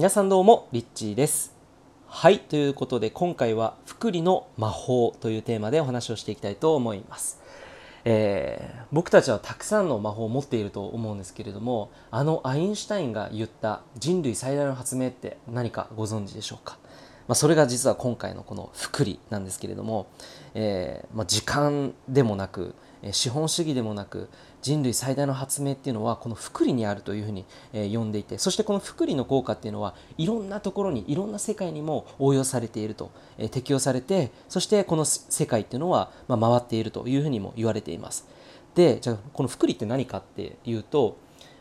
皆さんどうもリッチーです。はいということで今回は福利の魔法というテーマでお話をしていきたいと思います。えー、僕たちはたくさんの魔法を持っていると思うんですけれどもあのアインシュタインが言った人類最大の発明って何かご存知でしょうか、まあ、それが実は今回のこの福利なんですけれども、えーまあ、時間でもなく資本主義でもなく人類最大の発明っていうのはこの福利にあるというふうに、呼んでいてそしてこの福利の効果っていうのはいろんなところにいろんな世界にも応用されていると、適用されてそしてこの世界っていうのは、回っているというふうにも言われています。でじゃあこの福利って何かっていうと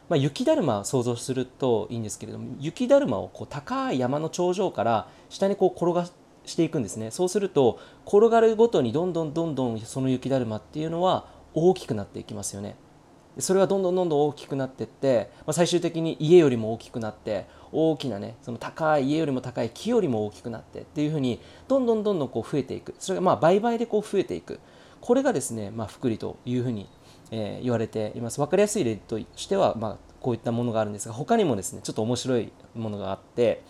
まあ、雪だるまを想像するといいんですけれども雪だるまをこう高い山の頂上から下にこう転がしていくんですね。そうすると転がるごとにどんどんどんどんその雪だるまっていうのは大きくなっていきますよね。それはどんどんどんどん大きくなっていって、まあ、最終的に家よりも大きくなって大きなねその高い家よりも高い木よりも大きくなってっていうふうにどんどんどんどんこう増えていく。それがまあ倍々でこう増えていく。これがですね、まあ、福利というふうに、えー、言われています。分かりやすい例としては、まあ、こういったものがあるんですが他にもですねちょっと面白いものがあって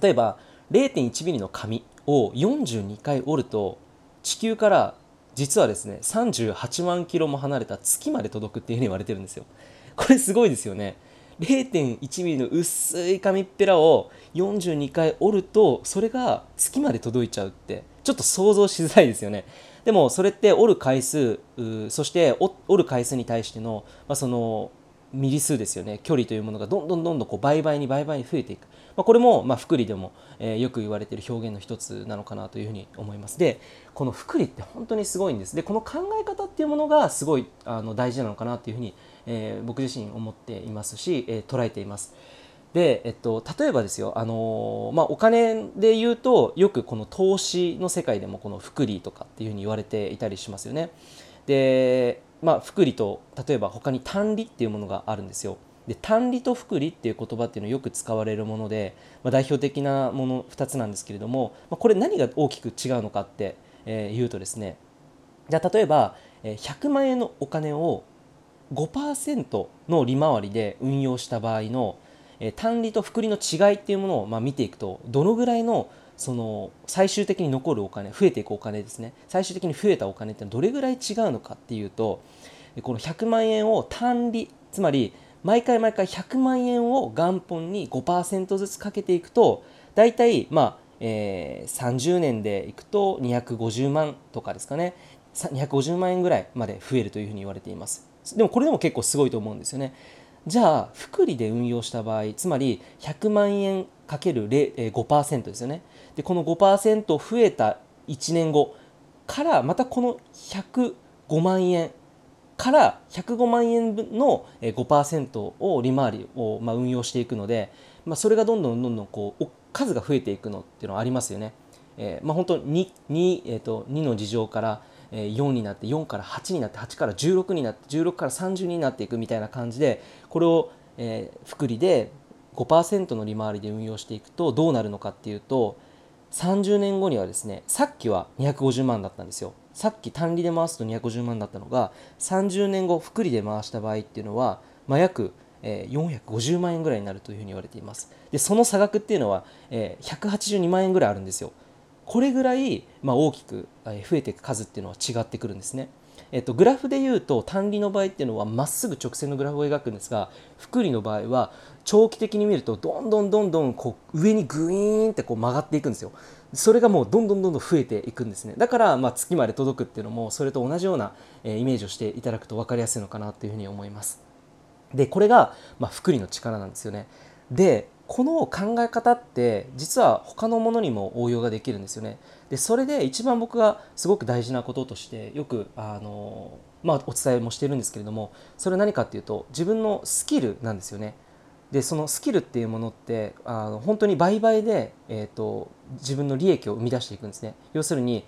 例えば0.1ミリの紙を42回折ると地球から実はですね38万キロも離れた月まで届くっていうふうに言われてるんですよ。これすごいですよね。0.1ミリの薄い紙っぺらを42回折るとそれが月まで届いちゃうってちょっと想像しづらいですよね。でもそれって折る回数そして折る回数に対しての,、まあ、そのミリ数ですよね。距離というものがどんどんどんどんこう倍々に倍々に増えていく、まあ、これもまあ福利でも、えー、よく言われている表現の一つなのかなというふうに思います。でこの福利って本当にすごいんです。でこの考え方っていうものがすごいあの大事なのかなというふうに、えー、僕自身思っていますし、えー、捉えています。で、えっと、例えばですよ、あのまあ、お金で言うとよくこの投資の世界でもこの福利とかっていうふうに言われていたりしますよね。でまあ、福利と例えば他に単利っていうものがあるんですよ。で単利と福利っていう言葉っていうのはよく使われるもので、まあ、代表的なもの2つなんですけれども、まあ、これ何が大きく違うのかって、えー、言うとですねじゃあ例えば100万円のお金を5%の利回りで運用した場合の単利と福利の違いっていうものをま見ていくとどのぐらいのその最終的に残るお金増えていくお金ですね。最終的に増えたお金ってどれぐらい違うのかっていうとこの100万円を単利つまり毎回毎回100万円を元本に5%ずつかけていくと大体まあ、えー、30年でいくと250万とかですかね。250万円ぐらいまで増えるというふうに言われています。でもこれでも結構すごいと思うんですよね。じゃあ福利で運用した場合つまり100万円かける5%ですよねでこの5%増えた1年後からまたこの105万円から105万円の5%を利回りをまあ運用していくので、まあ、それがどんどんどんどんこう数が増えていくのっていうのはありますよね。えー、まあ、本当に 2, 2,、えー、と2の事情から4になって4から8になって8から16になって16から30になっていくみたいな感じでこれを、えー、福利で5%の利回りで運用していくとどうなるのかっていうと30年後にはですねさっきは250万だったんですよ。さっき単利で回すと250万だったのが30年後複利で回した場合っていうのは、まあ、約450万円ぐらいになるというふうに言われています。でその差額っていうのは182万円ぐらいあるんですよ。これぐらい、まあ、大きく増えていく数っていうのは違ってくるんですね。えっと、グラフでいうと単利の場合っていうのはまっすぐ直線のグラフを描くんですが複利の場合は長期的に見るとどんどんどんどんこう上にグイーンってこう曲がっていくんですよ。それがもうどんどんどんどん増えていくんですね。だからまあ月まで届くっていうのもそれと同じようなイメージをしていただくと分かりやすいのかなというふうに思います。でこれがまあ複利の力なんですよね。でこの考え方って実は他のものにも応用ができるんですよね。でそれで一番僕がすごく大事なこととしてよくあの、まあ、お伝えもしてるんですけれどもそれは何かっていうと自分のスキルなんですよね。でそのスキルっていうものってあの本当に倍々で、えーと、自分の利益を生み出していくんですね。要するに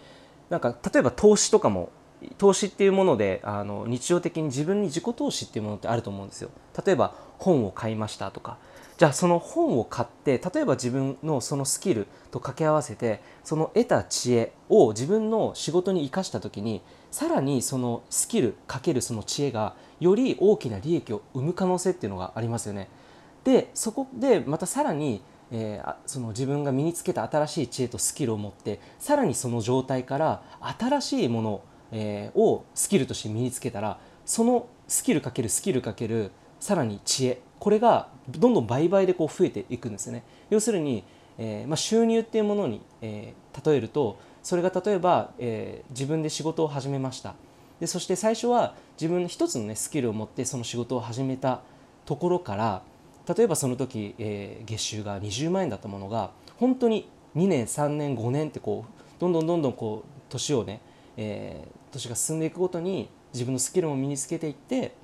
なんか例えば投資とかも投資っていうものであの日常的に自分に自己投資っていうものってあると思うんですよ。例えば本を買いましたとかじゃあその本を買って例えば自分のそのスキルと掛け合わせてその得た知恵を自分の仕事に生かした時にさらにそのスキルかけるその知恵がより大きな利益を生む可能性っていうのがありますよね。でそこでまたさらにえーその自分が身につけた新しい知恵とスキルを持ってさらにその状態から新しいもの、えーをスキルとして身につけたらそのスキルかけるスキルかけるさらに知恵。これがどんどん倍々でこう増えていくんですね。要するに、えーまあ、収入っていうものに、えー例えるとそれが例えば、えー自分で仕事を始めました。でそして最初は自分一つの、ね、スキルを持ってその仕事を始めたところから例えばその時、えー月収が20万円だったものが本当に2年3年5年ってこうどんどんどんどんこう年をね、えー年が進んでいくごとに自分のスキルも身につけていって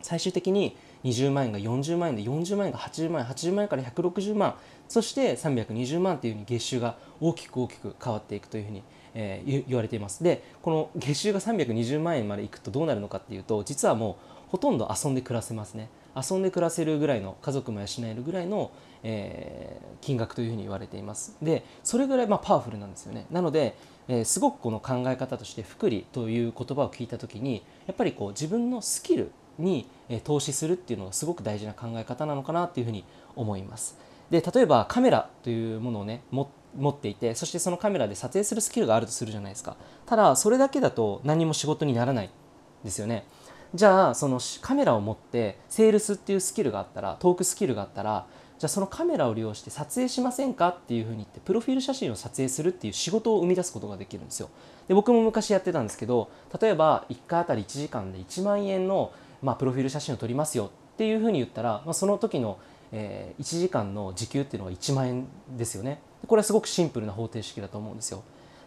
最終的に20万円が40万円で40万円が80万円80万円から160万そして320万というふうに月収が大きく大きく変わっていくというふうに、えー言われています。でこの月収が320万円までいくとどうなるのかっていうと実はもうほとんど遊んで暮らせますね。遊んで暮らせるぐらいの家族も養えるぐらいの、えー金額というふうに言われています。でそれぐらいまあパワフルなんですよね。なので、えーすごくこの考え方として福利という言葉を聞いた時にやっぱりこう自分のスキルに投資するっていうのがすごく大事な考え方なのかなっていうふうに思います。で例えばカメラというものをね持っていてそしてそのカメラで撮影するスキルがあるとするじゃないですか。ただそれだけだと何も仕事にならないですよね。じゃあそのカメラを持ってセールスっていうスキルがあったらトークスキルがあったらじゃあそのカメラを利用して撮影しませんかっていうふうに言ってプロフィール写真を撮影するっていう仕事を生み出すことができるんですよ。で僕も昔やってたんですけど例えば1回あたり1時間で1万円の、まあ、プロフィール写真を撮りますよっていうふうに言ったら、まあ、その時の、えー1時間の時給っていうのは1万円ですよね。これはすごくシンプルな方程式だと思うんですよ。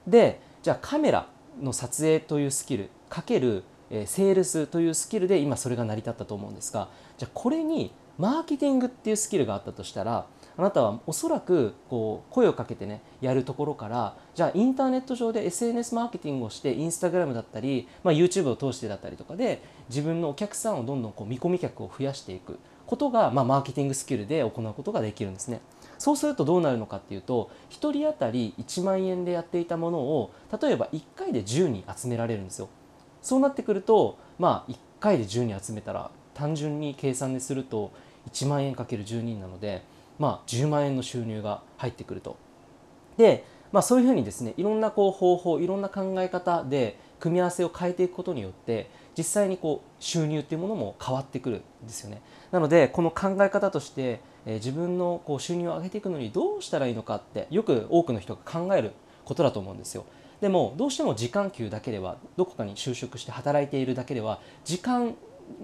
でじゃあカメラの撮影というスキルかけるえセールスというスキルで今それが成り立ったと思うんですがじゃあこれにマーケティングっていうスキルがあったとしたらあなたはおそらくこう声をかけてねやるところからじゃあインターネット上で SNS マーケティングをしてインスタグラムだったり、まあ、YouTube を通してだったりとかで自分のお客さんをどんどんこう見込み客を増やしていくことが、まあ、マーケティングスキルで行うことができるんですね。そうするとどうなるのかっていうと1人当たり1万円でやっていたものを例えば1回で10人集められるんですよ。そうなってくるとまあ1回で10人集めたら単純に計算ですると1万円かける10人なのでまあ10万円の収入が入ってくると。で、まあ、そういうふうにですねいろんなこう方法いろんな考え方で組み合わせを変えていくことによって実際にこう収入っていうものも変わってくるんですよね。なのでこの考え方として、えー自分のこう収入を上げていくのにどうしたらいいのかってよく多くの人が考えることだと思うんですよ。でもどうしても時間給だけではどこかに就職して働いているだけでは時間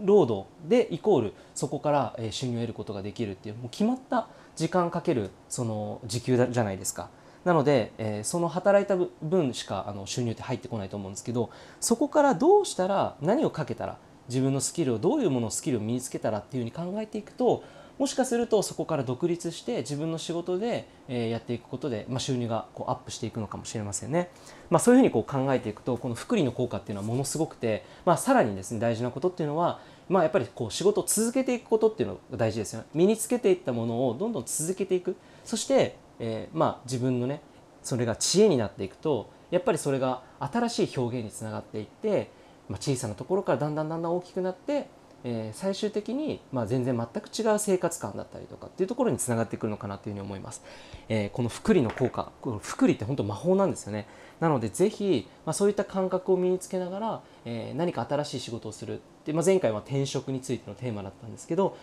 労働でイコールそこからえー収入を得ることができるっていうもう決まった時間かけるその時給じゃないですか。なので、えーその働いた分しかあの収入って入ってこないと思うんですけどそこからどうしたら何をかけたら自分のスキルをどういうものをスキルを身につけたらっていうふうに考えていくともしかするとそこから独立して自分の仕事で、えーやっていくことで、まあ、収入がこうアップしていくのかもしれませんね。まあ、そういうふうにこう考えていくとこの福利の効果っていうのはものすごくて、まあ、さらにですね大事なことっていうのは、まあ、やっぱりこう仕事を続けていくことっていうのが大事ですよね。身につけていったものをどんどん続けていくそして、えーまあ、自分のねそれが知恵になっていくとやっぱりそれが新しい表現につながっていって、まあ、小さなところからだんだんだんだん大きくなって、えー最終的に、まあ、全然全く違う生活感だったりとかっていうところにつながってくるのかなというふうに思います。えーこの福利の効果この福利って本当魔法なんですよね。なのでぜひ、まあ、そういった感覚を身につけながら、えー何か新しい仕事をするで、まあ、前回は転職についてのテーマだったんですけど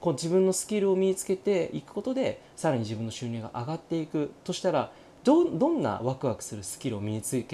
こう自分のスキルを身につけていくことでさらに自分の収入が上がっていくとしたらどどんなワクワクするスキルを身につけて